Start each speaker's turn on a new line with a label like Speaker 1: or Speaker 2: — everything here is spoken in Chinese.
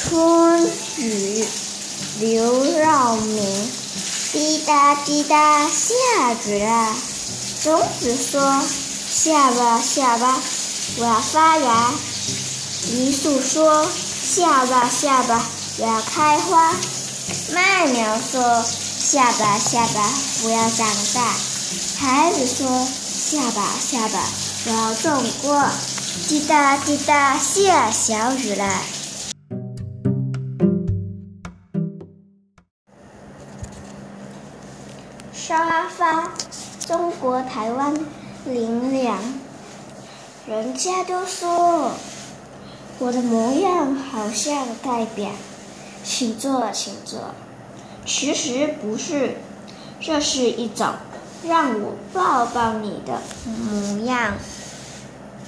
Speaker 1: 春雨刘绕明，滴答滴答下雨了。种子说：“下吧下吧，我要发芽。”梨树说：“下吧下吧，我要开花。”麦苗说：“下吧下吧，我要长大。”孩子说：“下吧下吧，我要种瓜。”滴答滴答下小雨了。沙发，中国台湾林良。人家都说我的模样好像代表，请坐，请坐。其实不是，这是一种让我抱抱你的模样。